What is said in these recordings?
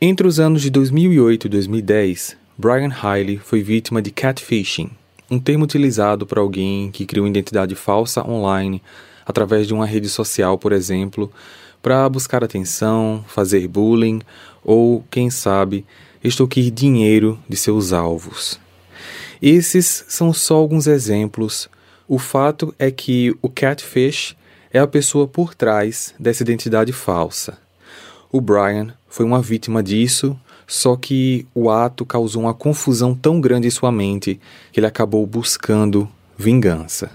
Entre os anos de 2008 e 2010, Brian Hiley foi vítima de catfishing, um termo utilizado por alguém que cria uma identidade falsa online através de uma rede social, por exemplo, para buscar atenção, fazer bullying ou, quem sabe, extorquir dinheiro de seus alvos. Esses são só alguns exemplos. O fato é que o catfish é a pessoa por trás dessa identidade falsa. O Brian foi uma vítima disso, só que o ato causou uma confusão tão grande em sua mente que ele acabou buscando vingança.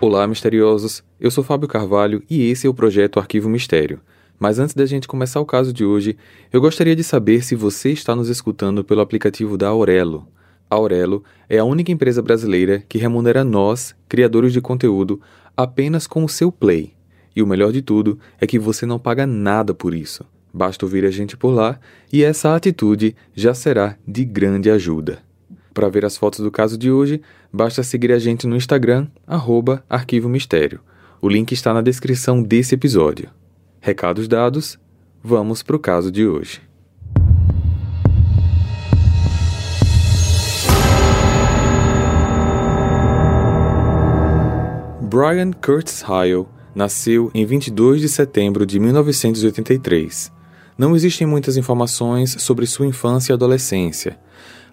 Olá, misteriosos! Eu sou Fábio Carvalho e esse é o projeto Arquivo Mistério. Mas antes da gente começar o caso de hoje, eu gostaria de saber se você está nos escutando pelo aplicativo da Aurelo. A Aurelo é a única empresa brasileira que remunera nós, criadores de conteúdo, apenas com o seu play. E o melhor de tudo é que você não paga nada por isso. Basta ouvir a gente por lá e essa atitude já será de grande ajuda. Para ver as fotos do caso de hoje, basta seguir a gente no Instagram, arroba Arquivo Mistério. O link está na descrição desse episódio. Recados dados, vamos para o caso de hoje. Brian Curtis Hyle nasceu em 22 de setembro de 1983. Não existem muitas informações sobre sua infância e adolescência.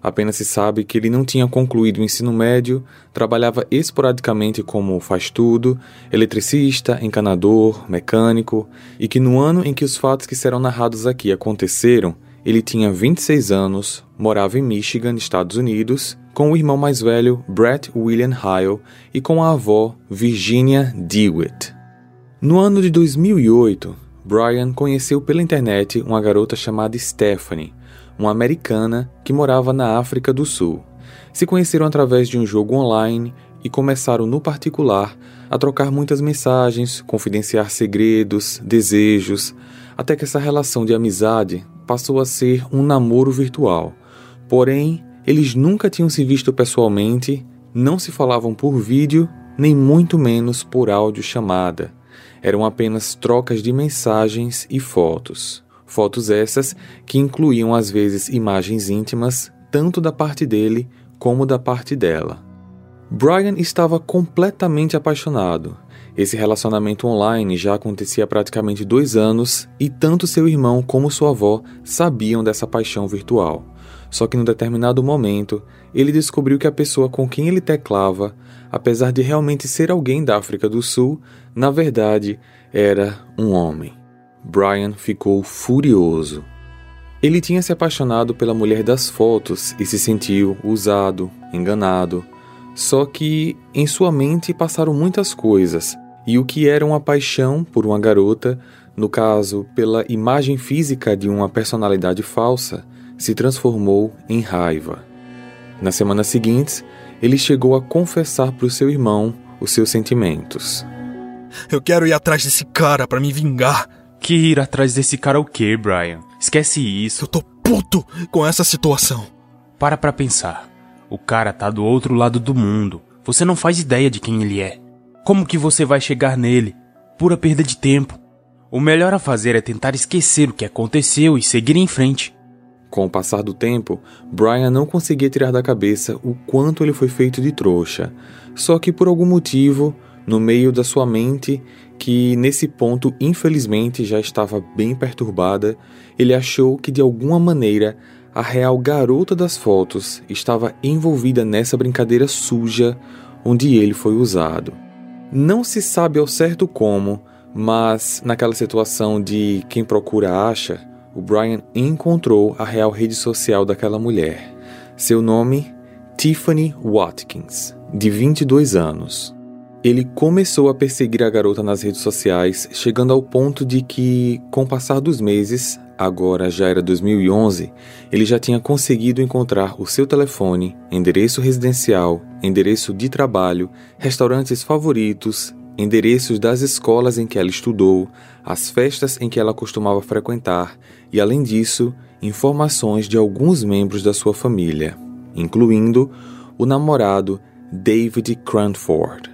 Apenas se sabe que ele não tinha concluído o ensino médio, trabalhava esporadicamente como faz-tudo, eletricista, encanador, mecânico, e que no ano em que os fatos que serão narrados aqui aconteceram, ele tinha 26 anos, morava em Michigan, Estados Unidos, com o irmão mais velho, Brett William Hyle, e com a avó, Virginia Dewitt. No ano de 2008, Brian conheceu pela internet uma garota chamada Stephanie, uma americana que morava na África do Sul. Se conheceram através de um jogo online e começaram, no particular, a trocar muitas mensagens, confidenciar segredos, desejos, até que essa relação de amizade passou a ser um namoro virtual. Porém, eles nunca tinham se visto pessoalmente, não se falavam por vídeo, nem muito menos por áudio chamada. Eram apenas trocas de mensagens e fotos. Fotos essas que incluíam às vezes imagens íntimas, tanto da parte dele como da parte dela. Brian estava completamente apaixonado. Esse relacionamento online já acontecia há praticamente dois anos e tanto seu irmão como sua avó sabiam dessa paixão virtual. Só que, num determinado momento, ele descobriu que a pessoa com quem ele teclava, apesar de realmente ser alguém da África do Sul, na verdade era um homem. Brian ficou furioso. Ele tinha se apaixonado pela mulher das fotos e se sentiu usado, enganado. Só que em sua mente passaram muitas coisas, e o que era uma paixão por uma garota, no caso pela imagem física de uma personalidade falsa, se transformou em raiva. Nas semanas seguintes, ele chegou a confessar para o seu irmão os seus sentimentos. Eu quero ir atrás desse cara para me vingar. Que ir atrás desse cara o quê, Brian? Esquece isso. Eu tô puto com essa situação. Para pra pensar. O cara tá do outro lado do mundo. Você não faz ideia de quem ele é. Como que você vai chegar nele? Pura perda de tempo. O melhor a fazer é tentar esquecer o que aconteceu e seguir em frente. Com o passar do tempo, Brian não conseguia tirar da cabeça o quanto ele foi feito de trouxa. Só que por algum motivo, no meio da sua mente, que nesse ponto infelizmente já estava bem perturbada, ele achou que de alguma maneira a real garota das fotos estava envolvida nessa brincadeira suja onde ele foi usado. Não se sabe ao certo como, mas naquela situação de quem procura acha, o Brian encontrou a real rede social daquela mulher. Seu nome, Tiffany Watkins, de 22 anos. Ele começou a perseguir a garota nas redes sociais, chegando ao ponto de que, com o passar dos meses, agora já era 2011, ele já tinha conseguido encontrar o seu telefone, endereço residencial, endereço de trabalho, restaurantes favoritos, endereços das escolas em que ela estudou, as festas em que ela costumava frequentar e, além disso, informações de alguns membros da sua família, incluindo o namorado David Cranford.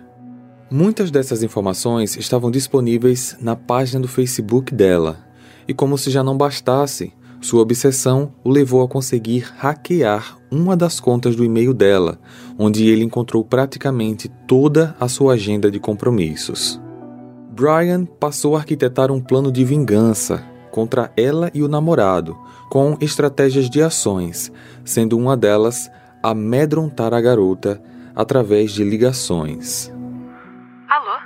Muitas dessas informações estavam disponíveis na página do Facebook dela, e como se já não bastasse, Sua obsessão o levou a conseguir hackear uma das contas do e-mail dela, onde ele encontrou praticamente toda a sua agenda de compromissos. Brian passou a arquitetar um plano de vingança contra ela e o namorado, com estratégias de ações, sendo uma delas amedrontar a garota através de ligações. Alô?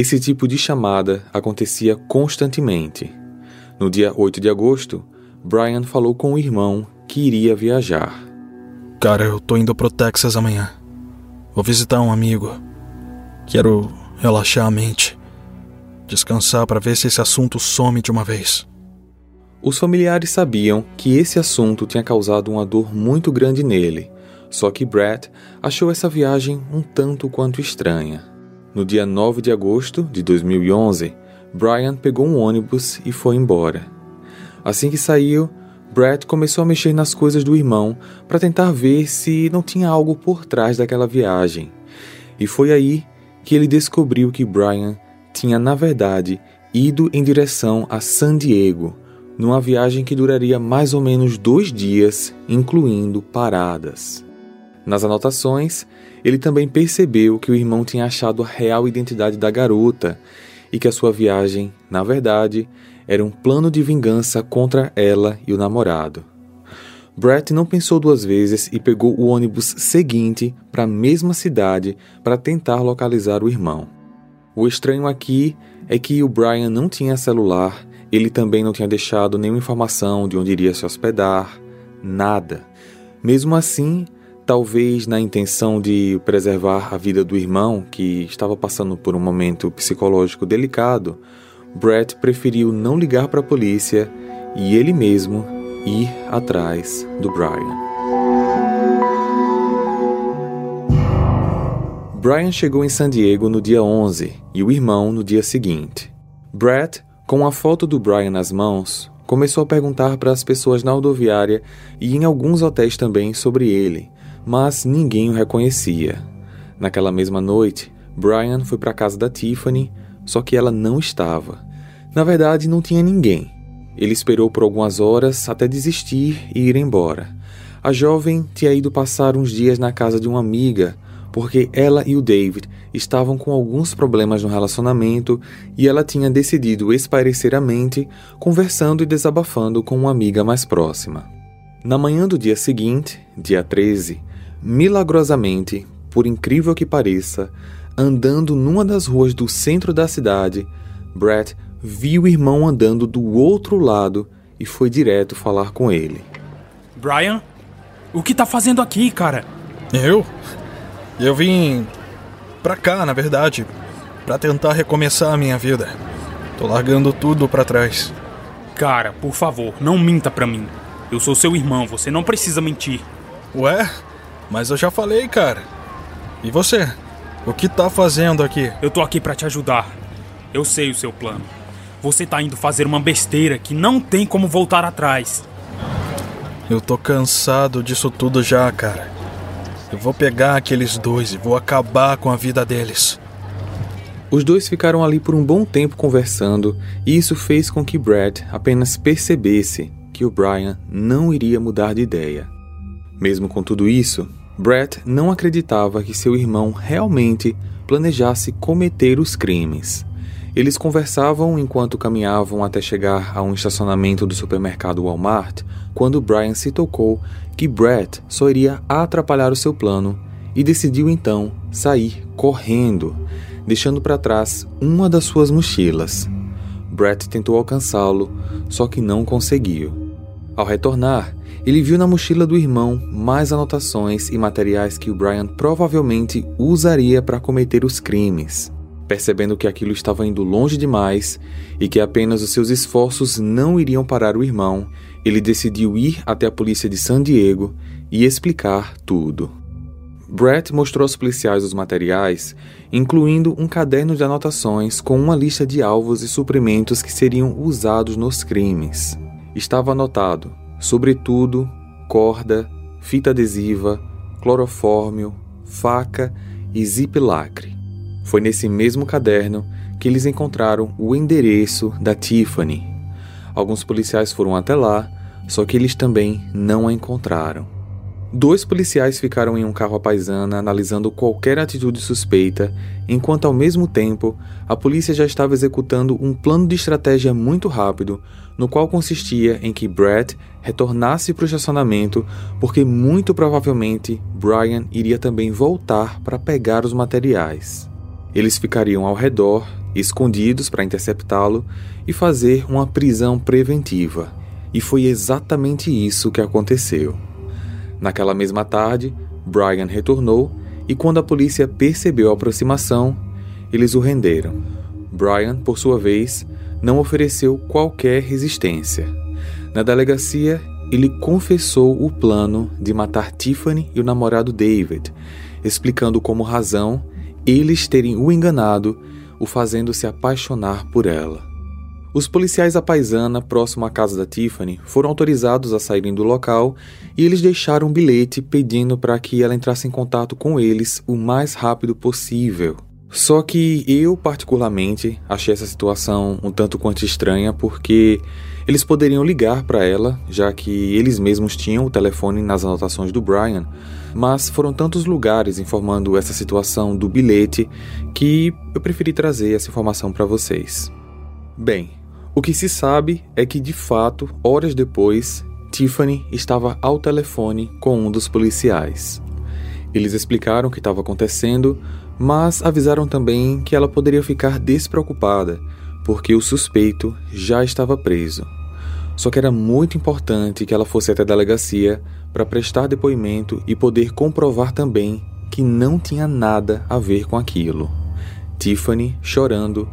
Esse tipo de chamada acontecia constantemente. No dia 8 de agosto, Brian falou com o irmão que iria viajar. Cara, eu tô indo pro Texas amanhã. Vou visitar um amigo. Quero relaxar a mente. Descansar para ver se esse assunto some de uma vez. Os familiares sabiam que esse assunto tinha causado uma dor muito grande nele, só que Brett achou essa viagem um tanto quanto estranha. No dia 9 de agosto de 2011, Brian pegou um ônibus e foi embora. Assim que saiu, Brett começou a mexer nas coisas do irmão para tentar ver se não tinha algo por trás daquela viagem. E foi aí que ele descobriu que Brian tinha, na verdade, ido em direção a San Diego, numa viagem que duraria mais ou menos dois dias, incluindo paradas. Nas anotações, ele também percebeu que o irmão tinha achado a real identidade da garota e que a sua viagem, na verdade, era um plano de vingança contra ela e o namorado. Brett não pensou duas vezes e pegou o ônibus seguinte para a mesma cidade para tentar localizar o irmão. O estranho aqui é que o Brian não tinha celular, ele também não tinha deixado nenhuma informação de onde iria se hospedar, nada. Mesmo assim, talvez na intenção de preservar a vida do irmão, que estava passando por um momento psicológico delicado, Brett preferiu não ligar para a polícia e ele mesmo ir atrás do Brian. Brian chegou em San Diego no dia 11 e o irmão no dia seguinte. Brett, com a foto do Brian nas mãos, começou a perguntar para as pessoas na rodoviária e em alguns hotéis também sobre ele, mas ninguém o reconhecia. Naquela mesma noite, Brian foi para a casa da Tiffany, só que ela não estava. Na verdade, não tinha ninguém. Ele esperou por algumas horas até desistir e ir embora. A jovem tinha ido passar uns dias na casa de uma amiga, porque ela e o David estavam com alguns problemas no relacionamento e ela tinha decidido espairecer a mente, conversando e desabafando com uma amiga mais próxima. Na manhã do dia seguinte, dia 13, Milagrosamente, por incrível que pareça, andando numa das ruas do centro da cidade, Brett viu o irmão andando do outro lado e foi direto falar com ele. Brian, o que tá fazendo aqui, cara? Eu? Eu vim pra cá, na verdade, para tentar recomeçar a minha vida. Tô largando tudo para trás. Cara, por favor, não minta pra mim. Eu sou seu irmão, você não precisa mentir. Ué? Mas eu já falei, cara. E você? O que tá fazendo aqui? Eu tô aqui para te ajudar. Eu sei o seu plano. Você tá indo fazer uma besteira que não tem como voltar atrás. Eu tô cansado disso tudo já, cara. Eu vou pegar aqueles dois e vou acabar com a vida deles. Os dois ficaram ali por um bom tempo conversando, e isso fez com que Brad apenas percebesse que o Brian não iria mudar de ideia. Mesmo com tudo isso, Brett não acreditava que seu irmão realmente planejasse cometer os crimes. Eles conversavam enquanto caminhavam até chegar a um estacionamento do supermercado Walmart, quando Brian se tocou que Brett só iria atrapalhar o seu plano e decidiu então sair correndo, deixando para trás uma das suas mochilas. Brett tentou alcançá-lo, só que não conseguiu. Ao retornar, ele viu na mochila do irmão mais anotações e materiais que o Brian provavelmente usaria para cometer os crimes. Percebendo que aquilo estava indo longe demais e que apenas os seus esforços não iriam parar o irmão, ele decidiu ir até a polícia de San Diego e explicar tudo. Brett mostrou aos policiais os materiais, incluindo um caderno de anotações com uma lista de alvos e suprimentos que seriam usados nos crimes. Estava anotado sobretudo corda, fita adesiva, clorofórmio, faca e zip-lacre. Foi nesse mesmo caderno que eles encontraram o endereço da Tiffany. Alguns policiais foram até lá, só que eles também não a encontraram. Dois policiais ficaram em um carro à paisana analisando qualquer atitude suspeita, enquanto ao mesmo tempo a polícia já estava executando um plano de estratégia muito rápido, no qual consistia em que Brett retornasse para o estacionamento, porque muito provavelmente Brian iria também voltar para pegar os materiais. Eles ficariam ao redor, escondidos para interceptá-lo e fazer uma prisão preventiva. E foi exatamente isso que aconteceu. Naquela mesma tarde, Brian retornou e, quando a polícia percebeu a aproximação, eles o renderam. Brian, por sua vez, não ofereceu qualquer resistência. Na delegacia, ele confessou o plano de matar Tiffany e o namorado David, explicando como razão eles terem o enganado, o fazendo se apaixonar por ela. Os policiais à paisana, próximo à casa da Tiffany, foram autorizados a saírem do local e eles deixaram um bilhete pedindo para que ela entrasse em contato com eles o mais rápido possível. Só que eu, particularmente, achei essa situação um tanto quanto estranha porque eles poderiam ligar para ela, já que eles mesmos tinham o telefone nas anotações do Brian, mas foram tantos lugares informando essa situação do bilhete que eu preferi trazer essa informação para vocês. Bem, o que se sabe é que, de fato, horas depois, Tiffany estava ao telefone com um dos policiais. Eles explicaram o que estava acontecendo, mas avisaram também que ela poderia ficar despreocupada, porque o suspeito já estava preso. Só que era muito importante que ela fosse até a delegacia para prestar depoimento e poder comprovar também que não tinha nada a ver com aquilo. Tiffany, chorando,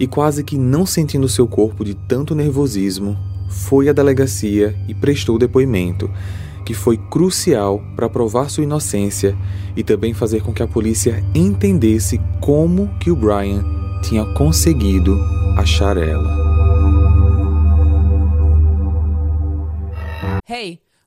e quase que não sentindo seu corpo de tanto nervosismo, foi à delegacia e prestou depoimento, que foi crucial para provar sua inocência e também fazer com que a polícia entendesse como que o Brian tinha conseguido achar ela. Hey,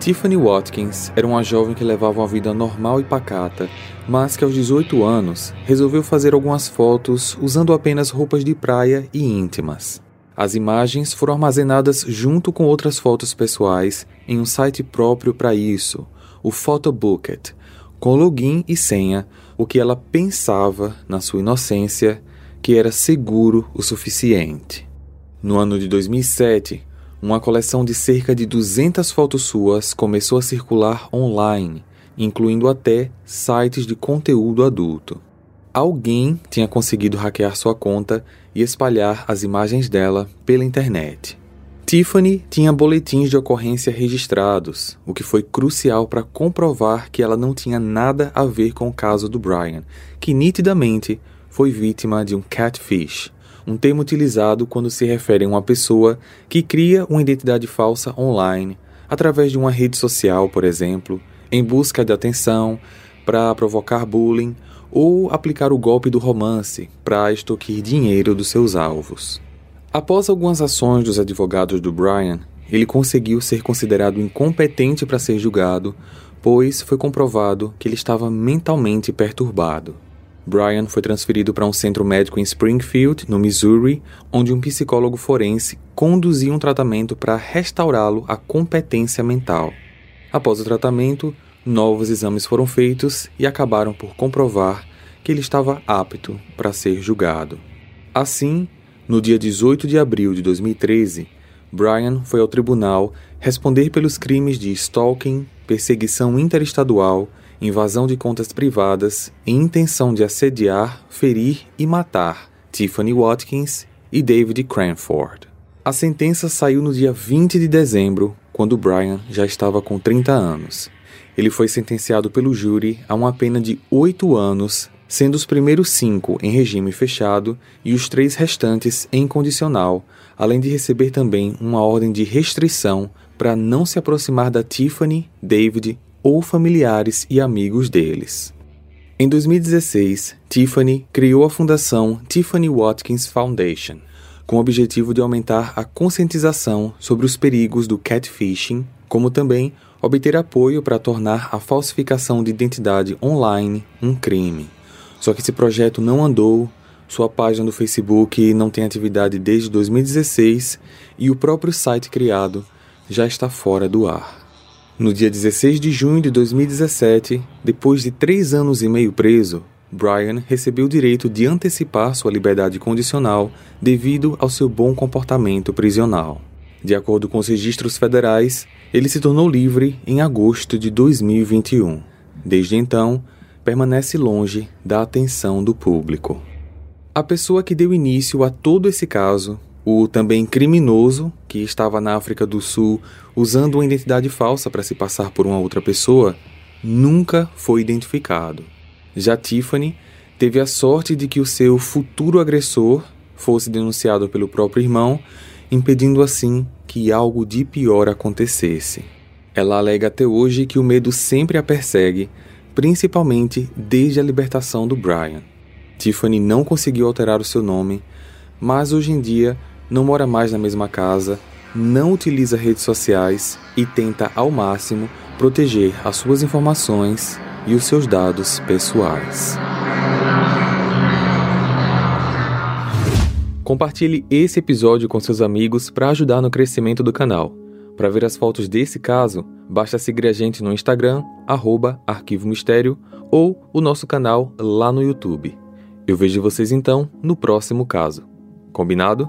Tiffany Watkins era uma jovem que levava uma vida normal e pacata, mas que aos 18 anos resolveu fazer algumas fotos usando apenas roupas de praia e íntimas. As imagens foram armazenadas junto com outras fotos pessoais em um site próprio para isso, o Photobucket, com login e senha, o que ela pensava, na sua inocência, que era seguro o suficiente. No ano de 2007, uma coleção de cerca de 200 fotos suas começou a circular online, incluindo até sites de conteúdo adulto. Alguém tinha conseguido hackear sua conta e espalhar as imagens dela pela internet. Tiffany tinha boletins de ocorrência registrados, o que foi crucial para comprovar que ela não tinha nada a ver com o caso do Brian, que nitidamente foi vítima de um catfish, um termo utilizado quando se refere a uma pessoa que cria uma identidade falsa online, através de uma rede social, por exemplo, em busca de atenção, para provocar bullying ou aplicar o golpe do romance para extorquir dinheiro dos seus alvos. Após algumas ações dos advogados do Brian, ele conseguiu ser considerado incompetente para ser julgado, pois foi comprovado que ele estava mentalmente perturbado. Brian foi transferido para um centro médico em Springfield, no Missouri, onde um psicólogo forense conduzia um tratamento para restaurá-lo à competência mental. Após o tratamento, novos exames foram feitos e acabaram por comprovar que ele estava apto para ser julgado. Assim, no dia 18 de abril de 2013, Brian foi ao tribunal responder pelos crimes de stalking, perseguição interestadual invasão de contas privadas e intenção de assediar, ferir e matar Tiffany Watkins e David Cranford. A sentença saiu no dia 20 de dezembro, quando Brian já estava com 30 anos. ele foi sentenciado pelo júri a uma pena de oito anos, sendo os primeiros cinco em regime fechado e os três restantes em condicional, além de receber também uma ordem de restrição para não se aproximar da Tiffany, David ou familiares e amigos deles. Em 2016, Tiffany criou a fundação Tiffany Watkins Foundation, com o objetivo de aumentar a conscientização sobre os perigos do catfishing, como também obter apoio para tornar a falsificação de identidade online um crime. Só que esse projeto não andou, sua página do Facebook não tem atividade desde 2016 e o próprio site criado já está fora do ar. No dia 16 de junho de 2017, depois de três anos e meio preso, Brian recebeu o direito de antecipar sua liberdade condicional devido ao seu bom comportamento prisional. De acordo com os registros federais, ele se tornou livre em agosto de 2021. Desde então, permanece longe da atenção do público. A pessoa que deu início a todo esse caso, o também criminoso que estava na África do Sul usando uma identidade falsa para se passar por uma outra pessoa, nunca foi identificado. Já Tiffany teve a sorte de que o seu futuro agressor fosse denunciado pelo próprio irmão, impedindo assim que algo de pior acontecesse. Ela alega até hoje que o medo sempre a persegue, principalmente desde a libertação do Brian. Tiffany não conseguiu alterar o seu nome, mas hoje em dia não mora mais na mesma casa, não utiliza redes sociais e tenta ao máximo proteger as suas informações e os seus dados pessoais. Compartilhe esse episódio com seus amigos para ajudar no crescimento do canal. Para ver as fotos desse caso, basta seguir a gente no Instagram, arroba Arquivo Mistério, ou o nosso canal lá no YouTube. Eu vejo vocês então no próximo caso. Combinado?